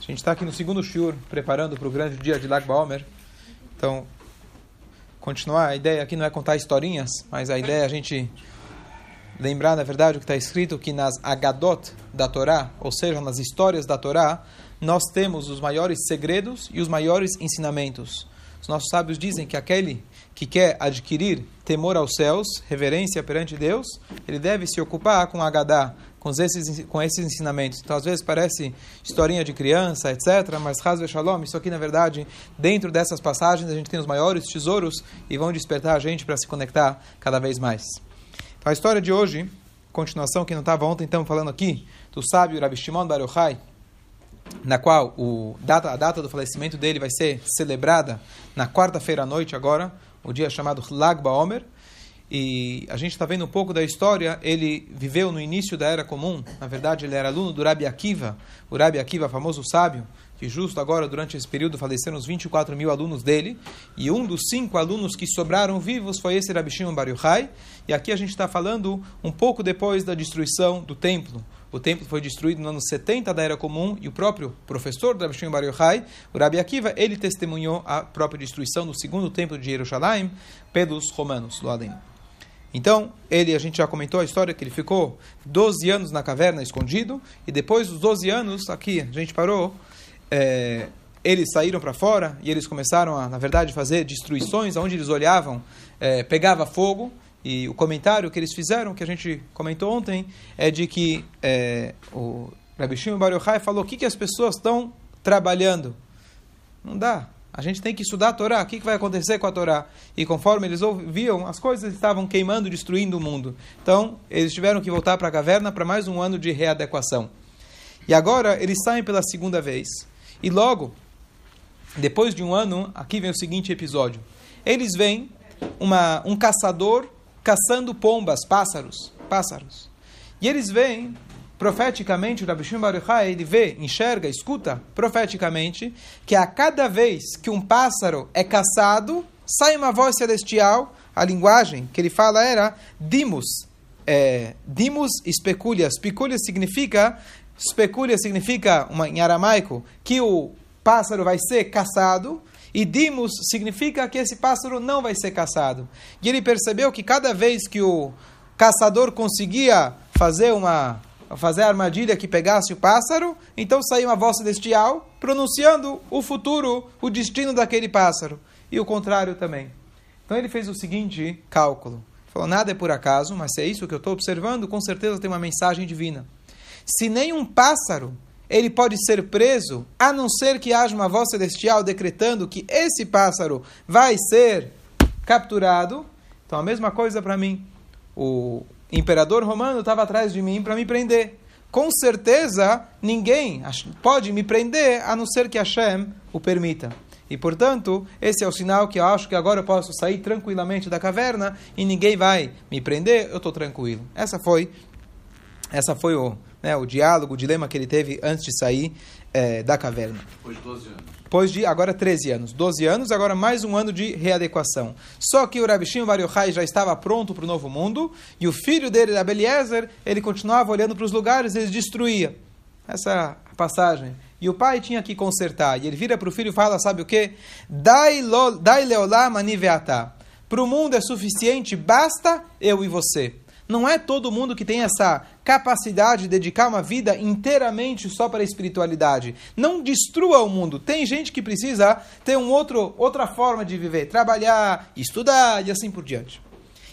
A gente está aqui no segundo shiur, preparando para o grande dia de Lag Baomer. Então, continuar, a ideia aqui não é contar historinhas, mas a ideia é a gente lembrar, na verdade, o que está escrito, que nas Agadot da Torá, ou seja, nas histórias da Torá, nós temos os maiores segredos e os maiores ensinamentos. Os nossos sábios dizem que aquele que quer adquirir temor aos céus, reverência perante Deus, ele deve se ocupar com Agadá, com esses, com esses ensinamentos. Então, às vezes parece historinha de criança, etc., mas Hazve Shalom, isso aqui, na verdade, dentro dessas passagens, a gente tem os maiores tesouros e vão despertar a gente para se conectar cada vez mais. Então, a história de hoje, continuação que não estava ontem, estamos falando aqui, do sábio Rabi Shimon Bar Yochai, na qual o, data, a data do falecimento dele vai ser celebrada na quarta-feira à noite agora, o dia chamado Lag Baomer, e a gente está vendo um pouco da história. Ele viveu no início da Era Comum. Na verdade, ele era aluno do Rabi Akiva, o Rabi Akiva, famoso sábio, que justo agora, durante esse período, faleceram os 24 mil alunos dele. E um dos cinco alunos que sobraram vivos foi esse Rabi Shimon Bar Yochai. E aqui a gente está falando um pouco depois da destruição do templo. O templo foi destruído no ano 70 da Era Comum e o próprio professor do Rabi Shimon Bar Yochai, o Rabi Akiva, ele testemunhou a própria destruição do segundo templo de Jerusalém pelos romanos, do Adem. Então, ele, a gente já comentou a história que ele ficou 12 anos na caverna escondido, e depois dos 12 anos, aqui a gente parou, é, eles saíram para fora e eles começaram a, na verdade, fazer destruições, onde eles olhavam, é, pegava fogo, e o comentário que eles fizeram, que a gente comentou ontem, é de que é, o Rabi Shimon Bar Yochai falou, o que, que as pessoas estão trabalhando? Não dá. A gente tem que estudar a Torá. O que vai acontecer com a Torá? E conforme eles ouviam, as coisas estavam queimando, destruindo o mundo. Então, eles tiveram que voltar para a caverna para mais um ano de readequação. E agora, eles saem pela segunda vez. E logo, depois de um ano, aqui vem o seguinte episódio. Eles veem uma, um caçador caçando pombas, pássaros. pássaros. E eles veem profeticamente, o Rabi Shimon Bar Yochai, ele vê, enxerga, escuta profeticamente que a cada vez que um pássaro é caçado, sai uma voz celestial, a linguagem que ele fala era dimus, é, dimus especulia. Speculia significa, speculia significa, uma, em aramaico, que o pássaro vai ser caçado, e dimos significa que esse pássaro não vai ser caçado. E ele percebeu que cada vez que o caçador conseguia fazer uma fazer a armadilha que pegasse o pássaro, então saiu uma voz celestial pronunciando o futuro, o destino daquele pássaro. E o contrário também. Então ele fez o seguinte cálculo. Falou, nada é por acaso, mas se é isso que eu estou observando, com certeza tem uma mensagem divina. Se nem um pássaro ele pode ser preso, a não ser que haja uma voz celestial decretando que esse pássaro vai ser capturado. Então a mesma coisa para mim. O imperador romano estava atrás de mim para me prender. Com certeza, ninguém pode me prender a não ser que Hashem o permita. E, portanto, esse é o sinal que eu acho que agora eu posso sair tranquilamente da caverna e ninguém vai me prender, eu estou tranquilo. Essa foi, essa foi o, né, o diálogo, o dilema que ele teve antes de sair é, da caverna. Depois de 12 anos. Depois de, agora 13 anos. 12 anos, agora mais um ano de readequação. Só que o Rabi Shimon Bar Yochai já estava pronto para o novo mundo, e o filho dele, Abeliezer, ele continuava olhando para os lugares, ele destruía. Essa passagem. E o pai tinha que consertar. E ele vira para o filho e fala, sabe o quê? Dai leolam aniveatá. Para o mundo é suficiente, basta eu e você. Não é todo mundo que tem essa capacidade de dedicar uma vida inteiramente só para a espiritualidade. Não destrua o mundo. Tem gente que precisa ter um outro, outra forma de viver, trabalhar, estudar e assim por diante.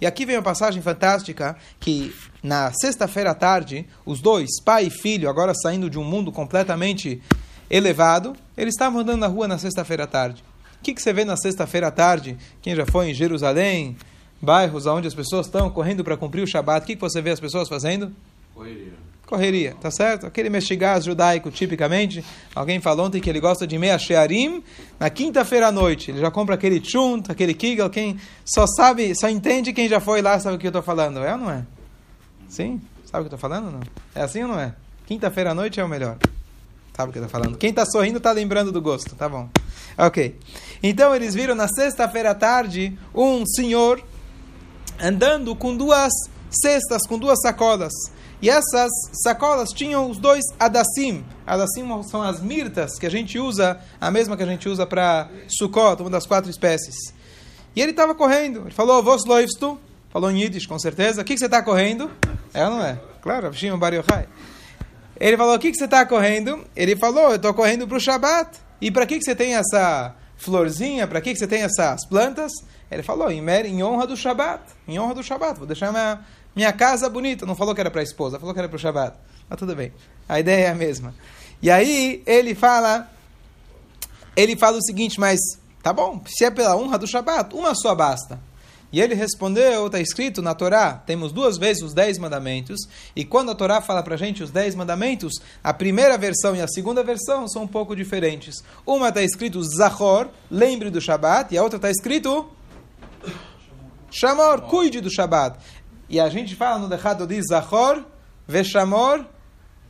E aqui vem uma passagem fantástica que na sexta-feira à tarde, os dois, pai e filho, agora saindo de um mundo completamente elevado, eles estavam andando na rua na sexta-feira à tarde. O que, que você vê na sexta-feira à tarde? Quem já foi em Jerusalém, bairros onde as pessoas estão correndo para cumprir o Shabat, o que, que você vê as pessoas fazendo? Correria. Correria, tá certo? Aquele mexigás judaico, tipicamente, alguém falou ontem que ele gosta de meia shearim, na quinta-feira à noite, ele já compra aquele chunt, aquele kigel, quem só sabe, só entende quem já foi lá sabe o que eu estou falando, é ou não é? Sim? Sabe o que eu estou falando não? É assim ou não é? Quinta-feira à noite é o melhor. Sabe o que eu estou falando? Quem está sorrindo está lembrando do gosto, tá bom. Ok. Então eles viram na sexta-feira à tarde um senhor andando com duas cestas, com duas sacolas. E essas sacolas tinham os dois adassim. Adassim são as mirtas que a gente usa, a mesma que a gente usa para Sukkot, uma das quatro espécies. E ele estava correndo. Ele falou, Vos loivstu. Falou em Yiddish, com certeza. O que, que você está correndo? É ou não é? Claro, Shimon Bar Yochai. Ele falou, o que, que você está correndo? Ele falou, eu estou correndo para o Shabat. E para que, que você tem essa florzinha? Para que, que você tem essas plantas? Ele falou, em, honra do Shabat. Em honra do Shabat. Vou deixar minha, minha casa bonita. Não falou que era para a esposa, falou que era para o Shabat. Mas tudo bem. A ideia é a mesma. E aí ele fala, ele fala o seguinte, mas tá bom, se é pela honra do Shabat, uma só basta. E ele respondeu, está escrito na Torá, temos duas vezes os dez mandamentos, e quando a Torá fala para a gente os dez mandamentos, a primeira versão e a segunda versão são um pouco diferentes. Uma está escrito Zahor, lembre do Shabat, e a outra está escrito Shamor, cuide do Shabat. E a gente fala no Dechado de Zahor, Veshamor,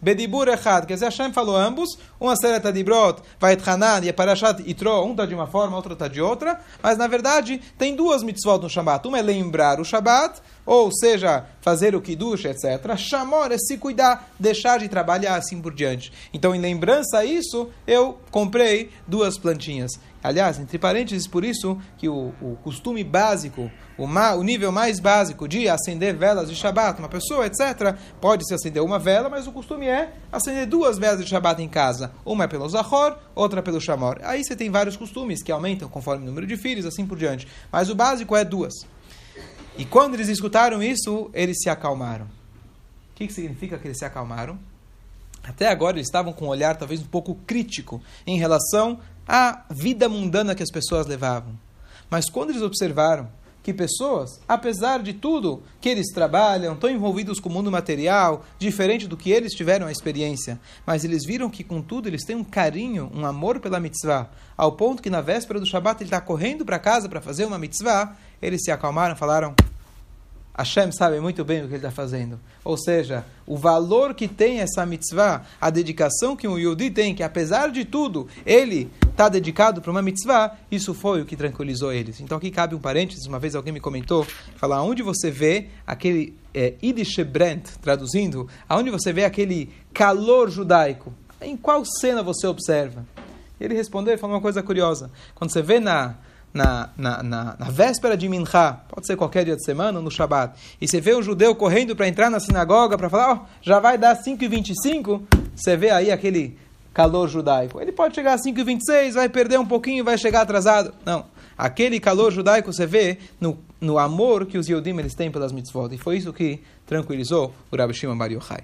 Bedibur Echad, quer dizer, Hashem falou ambos, uma sereta de Brot, Vait Hanan e Parashat Itro, um está de uma forma, outro está de outra, mas na verdade tem duas mitzvot no Shabbat. Uma é lembrar o Shabbat, ou seja, fazer o Kiddush, etc. Shamor é se cuidar, deixar de trabalhar, assim por diante. Então, em lembrança a isso, eu comprei duas plantinhas. Aliás, entre parênteses, por isso que o, o costume básico, o, ma, o, nível mais básico de acender velas de Shabat, uma pessoa, etc., pode se acender uma vela, mas o costume é acender duas velas de Shabat em casa. Uma é pelo Zahor, outra pelo Shamor. Aí você tem vários costumes que aumentam conforme o número de filhos, assim por diante. Mas o básico é duas. E quando eles escutaram isso, eles se acalmaram. O que, significa que eles se acalmaram? Até agora eles estavam com um olhar talvez um pouco crítico em relação à vida mundana que as pessoas levavam. Mas quando eles observaram que pessoas, apesar de tudo que eles trabalham, estão envolvidos com o mundo material, diferente do que eles tiveram a experiência, mas eles viram que, contudo, eles têm um carinho, um amor pela mitzvah, ao ponto que na véspera do Shabat ele está correndo para casa para fazer uma mitzvah, eles se acalmaram, falaram: Hashem sabe muito bem o que ele está fazendo. Ou seja, o valor que tem essa mitzvah, a dedicação que um Yudi tem, que apesar de tudo, ele está dedicado para uma mitzvah, isso foi o que tranquilizou eles. Então aqui cabe um parênteses, uma vez alguém me comentou, falar onde você vê aquele é, Brent, traduzindo, aonde você vê aquele calor judaico, em qual cena você observa? Ele respondeu e falou uma coisa curiosa. Quando você vê na na, na, na, na, véspera de Minha, pode ser qualquer dia de semana no Shabat, e você vê um judeu correndo para entrar na sinagoga para falar, oh, já vai dar 5h25, você vê aí aquele calor judaico. Ele pode chegar a 5h26, vai perder um pouquinho, vai chegar atrasado. Não. Aquele calor judaico você vê no, no amor que os Yodim eles têm pelas mitzvot. E foi isso que tranquilizou o Rabbi Shimon Bar Yochai.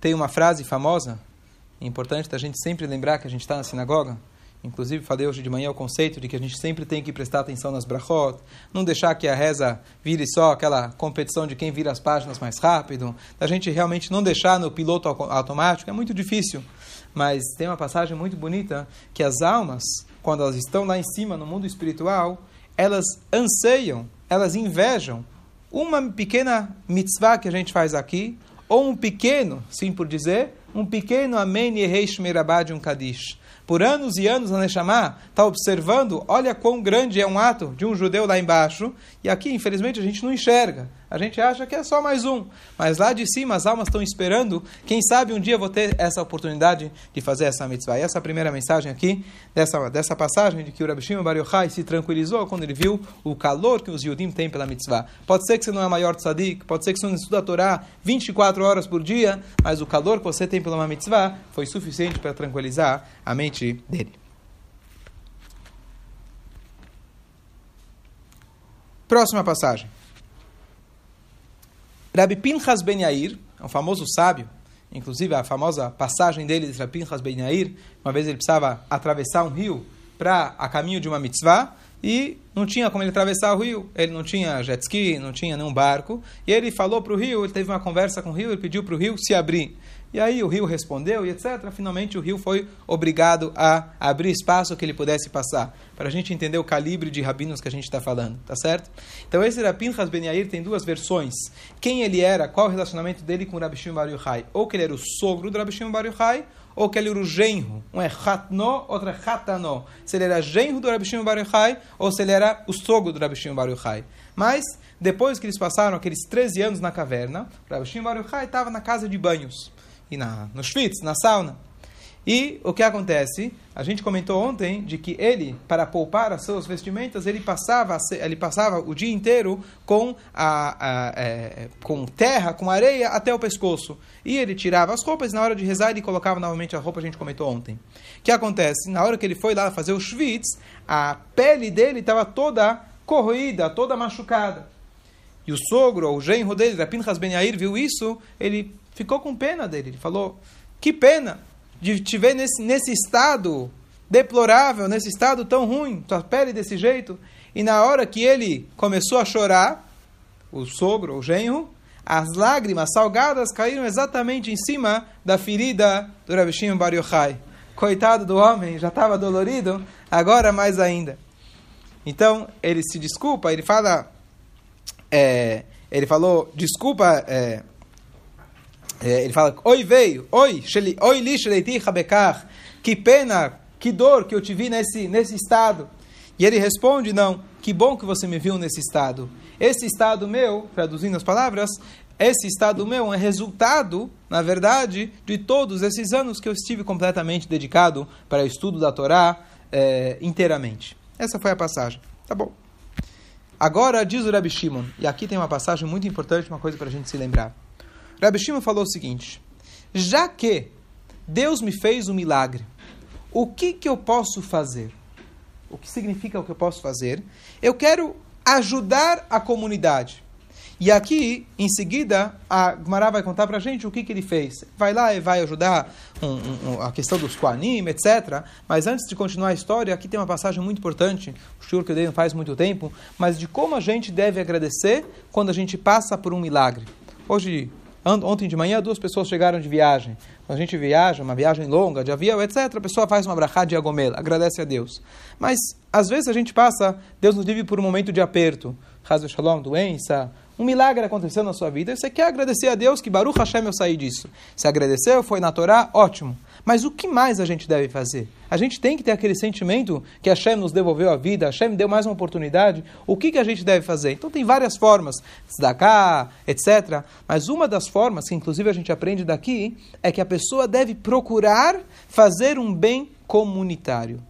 Tem uma frase famosa, importante da gente sempre lembrar que a gente está na sinagoga. Inclusive, falei hoje de manhã o conceito de que a gente sempre tem que prestar atenção nas brachot, não deixar que a reza vire só aquela competição de quem vira as páginas mais rápido, da gente realmente não deixar no piloto automático, é muito difícil. Mas tem uma passagem muito bonita que as almas, quando elas estão lá em cima no mundo espiritual, elas anseiam, elas invejam uma pequena mitzvah que a gente faz aqui, ou um pequeno, sim por dizer, um pequeno Amém Yehesh Merabá de um Kadish. Por anos e anos a Neshama está observando, olha quão grande é um ato de um judeu lá embaixo, e aqui, infelizmente, a gente não enxerga. A gente acha que é só mais um. Mas lá de cima as almas estão esperando. Quem sabe um dia vou ter essa oportunidade de fazer essa mitzvah. E essa é primeira mensagem aqui, dessa, dessa passagem, de que o Rabi Shimon se tranquilizou quando ele viu o calor que os Yudim têm pela mitzvah. Pode ser que você não é maior tzadik, pode ser que você não estuda a Torá 24 horas por dia, mas o calor que você tem pela mitzvah foi suficiente para tranquilizar a mente dele. Próxima passagem. Rabbi Pinchas Ben Yair, é um famoso sábio, inclusive a famosa passagem dele de Rabbi Pinchas Ben Yair, uma vez ele precisava atravessar um rio para a caminho de uma mitzvah, e não tinha como ele atravessar o rio. Ele não tinha jet ski, não tinha nenhum barco. E ele falou para o rio, ele teve uma conversa com o rio, ele pediu para o rio se abrir. E aí o rio respondeu e etc. Finalmente o rio foi obrigado a abrir espaço que ele pudesse passar. Para a gente entender o calibre de rabinos que a gente está falando, tá certo? Então esse Rabin Ben Yair tem duas versões. Quem ele era, qual o relacionamento dele com o Rabi Shimon Bar Yochai. Ou que ele era o sogro do Rabi Shimon Bar Yochai, ou que ele era o genro. Um é Hatno, outro é Hatano. Se ele era genro do Rabi Shimon Bar Yochai, ou se ele era o sogro do Rabi Shimon Bar Yochai. Mas, depois que eles passaram aqueles 13 anos na caverna, Rabi Shimon Bar Yochai estava na casa de banhos. E na, no Schwitz, na sauna. E o que acontece? A gente comentou ontem de que ele, para poupar as suas vestimentas, ele passava, ele passava o dia inteiro com, a, a é, com terra, com areia até o pescoço. E ele tirava as roupas, na hora de rezar ele colocava novamente a roupa, a gente comentou ontem. O que acontece? Na hora que ele foi lá fazer o schwitz, a pele dele estava toda corroída, toda machucada. E o sogro, ou o genro dele, Rapinchas Ben Yair, viu isso, ele ficou com pena dele. Ele falou, que pena! de te ver nesse, nesse estado deplorável, nesse estado tão ruim, tua pele desse jeito. E na hora que ele começou a chorar, o sogro, o genro, as lágrimas salgadas caíram exatamente em cima da ferida do Rabi Shimon Bar Yochai. Coitado do homem, já estava dolorido, agora mais ainda. Então, ele se desculpa, ele fala... É, ele falou, desculpa... É, é, ele fala, oi veio, oi, oi li rabekar, que pena, que dor que eu te vi nesse, nesse estado. E ele responde, não, que bom que você me viu nesse estado. Esse estado meu, traduzindo as palavras, esse estado meu é resultado, na verdade, de todos esses anos que eu estive completamente dedicado para o estudo da Torá é, inteiramente. Essa foi a passagem. Tá bom. Agora diz o Rabi Shimon, e aqui tem uma passagem muito importante, uma coisa para a gente se lembrar. Rabbi Shimon falou o seguinte: já que Deus me fez um milagre, o que, que eu posso fazer? O que significa o que eu posso fazer? Eu quero ajudar a comunidade. E aqui, em seguida, a Gmará vai contar para a gente o que, que ele fez. Vai lá e vai ajudar um, um, a questão dos Koanim, etc. Mas antes de continuar a história, aqui tem uma passagem muito importante, o senhor que eu dei não faz muito tempo, mas de como a gente deve agradecer quando a gente passa por um milagre. Hoje, Ontem de manhã, duas pessoas chegaram de viagem. Quando a gente viaja, uma viagem longa, de avião, etc., a pessoa faz uma brachá de agomel, agradece a Deus. Mas, às vezes, a gente passa, Deus nos vive por um momento de aperto. Hazel Shalom, doença, um milagre aconteceu na sua vida, e você quer agradecer a Deus que Baruch Hashem eu saí disso. Se agradeceu, foi na Torá, ótimo. Mas o que mais a gente deve fazer? A gente tem que ter aquele sentimento que Hashem nos devolveu a vida, Hashem deu mais uma oportunidade. O que, que a gente deve fazer? Então tem várias formas, tzedakah, etc. Mas uma das formas, que inclusive a gente aprende daqui, é que a pessoa deve procurar fazer um bem comunitário.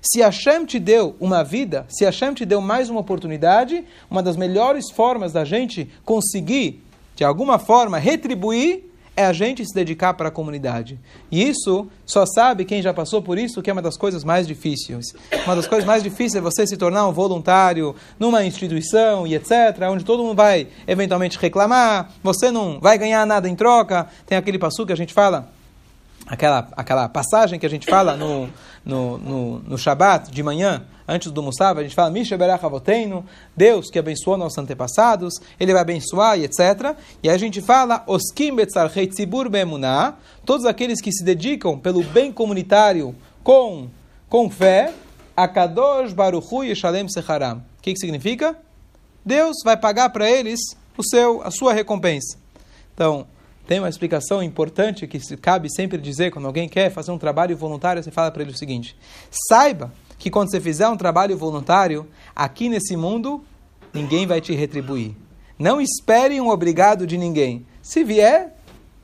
Se Hashem te deu uma vida, se Hashem te deu mais uma oportunidade, uma das melhores formas da gente conseguir, de alguma forma, retribuir é a gente se dedicar para a comunidade. E isso só sabe quem já passou por isso, que é uma das coisas mais difíceis. Uma das coisas mais difíceis é você se tornar um voluntário numa instituição e etc., onde todo mundo vai eventualmente reclamar, você não vai ganhar nada em troca. Tem aquele passo que a gente fala, aquela, aquela passagem que a gente fala no, no, no, no Shabat de manhã, antes do Musaf, a gente fala, Misha Berach Deus que abençoou nossos antepassados, Ele vai abençoar e etc. E a gente fala, Oskim Betzarchei Tzibur Bemuná, todos aqueles que se dedicam pelo bem comunitário com, com fé, Akadosh Baruchu Yeshalem Secharam. O que, que significa? Deus vai pagar para eles o seu, a sua recompensa. Então, tem uma explicação importante que cabe sempre dizer quando alguém quer fazer um trabalho voluntário, você fala para ele o seguinte: saiba que quando você fizer um trabalho voluntário, aqui nesse mundo, ninguém vai te retribuir. Não espere um obrigado de ninguém. Se vier,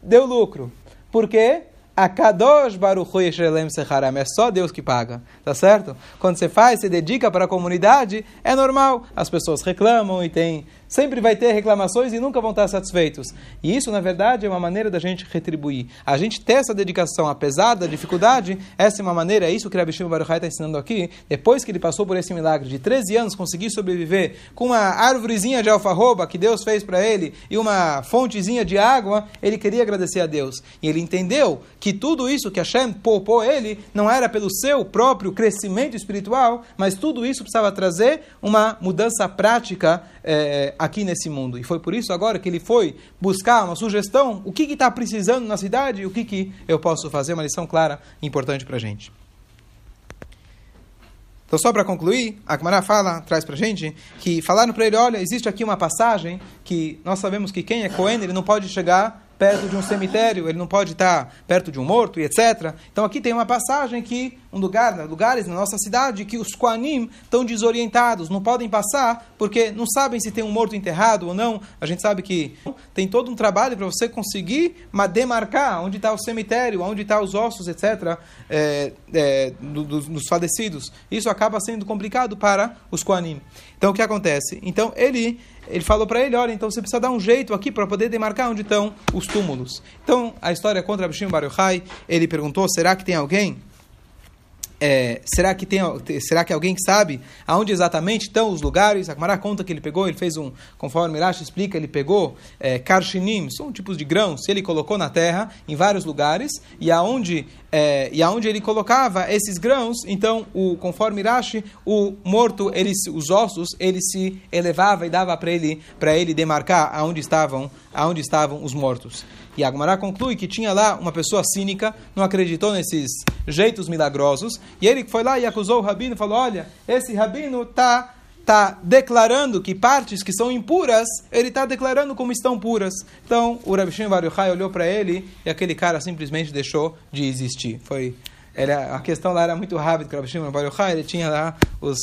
deu lucro. Por quê? A Kadosh Baruch Yeshelem Secharam. É só Deus que paga, tá certo? Quando você faz, se dedica para a comunidade, é normal. As pessoas reclamam e tem Sempre vai ter reclamações e nunca vão estar satisfeitos. E isso, na verdade, é uma maneira da gente retribuir. A gente ter essa dedicação, apesar da dificuldade, essa é uma maneira, é isso que o Rabbi Shimon Baruchai está ensinando aqui. Depois que ele passou por esse milagre de 13 anos, conseguir sobreviver com uma árvorezinha de alfarroba que Deus fez para ele e uma fontezinha de água, ele queria agradecer a Deus. E ele entendeu que tudo isso que Hashem poupou ele não era pelo seu próprio crescimento espiritual, mas tudo isso precisava trazer uma mudança prática é, aqui nesse mundo. E foi por isso agora que ele foi buscar uma sugestão, o que está precisando na cidade e o que, que eu posso fazer, uma lição clara e importante para a gente. Então, só para concluir, a Gemara fala, traz para a gente, que falaram para ele, olha, existe aqui uma passagem que nós sabemos que quem é Cohen, ele não pode chegar perto de um cemitério, ele não pode estar perto de um morto e etc. Então aqui tem uma passagem que um lugar, lugares na nossa cidade que os Koanim estão desorientados, não podem passar porque não sabem se tem um morto enterrado ou não. A gente sabe que tem todo um trabalho para você conseguir demarcar onde está o cemitério, onde estão tá os ossos, etc., é, é, dos, dos falecidos. Isso acaba sendo complicado para os Koanim. Então o que acontece? Então ele ele falou para ele, olha, então você precisa dar um jeito aqui para poder demarcar onde estão os túmulos. Então, a história contra Abishim Bar ele perguntou, será que tem alguém é, será que tem será que alguém sabe aonde exatamente estão os lugares? A Gemara conta que ele pegou, ele fez um, conforme Rashi explica, ele pegou é, karshinim, são tipos de grãos, ele colocou na terra em vários lugares e aonde é, e aonde ele colocava esses grãos, então o conforme Rashi, o morto, ele, os ossos, ele se elevava e dava para ele para ele demarcar aonde estavam aonde estavam os mortos. E Agmará conclui que tinha lá uma pessoa cínica, não acreditou nesses jeitos milagrosos, e ele foi lá e acusou o rabino e falou: Olha, esse rabino está tá declarando que partes que são impuras, ele está declarando como estão puras. Então, o Rabi Shimon olhou para ele e aquele cara simplesmente deixou de existir. Foi, a questão lá era muito rápida, que o Rabi Shimon ele tinha lá os,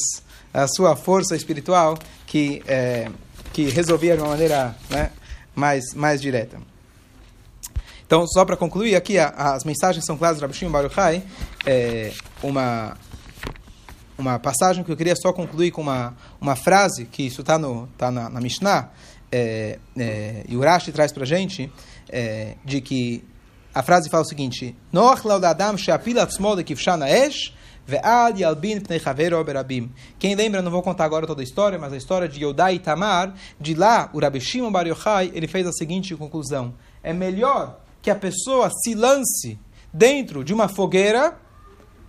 a sua força espiritual que, é, que resolvia de uma maneira né, mais, mais direta. Então, só para concluir aqui, as mensagens são claras do Rabi Shimon Baruchai. É uma, uma passagem que eu queria só concluir com uma, uma frase, que isso está tá na, na Mishnah, é, é, e o Rashi traz para a gente, é, de que a frase fala o seguinte, Noach laudadam she'apila tzmo de esh, quem lembra, não vou contar agora toda a história, mas a história de Yodai e Tamar, de lá, o Rabi Shimon Bar Yochai, ele fez a seguinte conclusão. É melhor que a pessoa se lance dentro de uma fogueira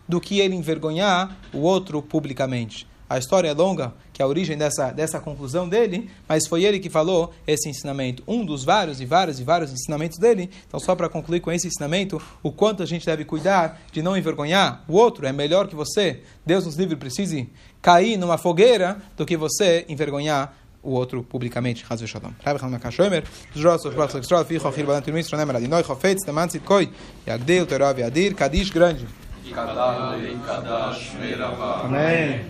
do que ele envergonhar o outro publicamente. A história é longa, que é a origem dessa, dessa conclusão dele, mas foi ele que falou esse ensinamento. Um dos vários e vários e vários ensinamentos dele. Então, só para concluir com esse ensinamento, o quanto a gente deve cuidar de não envergonhar o outro. É melhor que você, Deus nos livre, precise cair numa fogueira do que você envergonhar o outro publicamente. Rabbi Kadish, grande. Amém.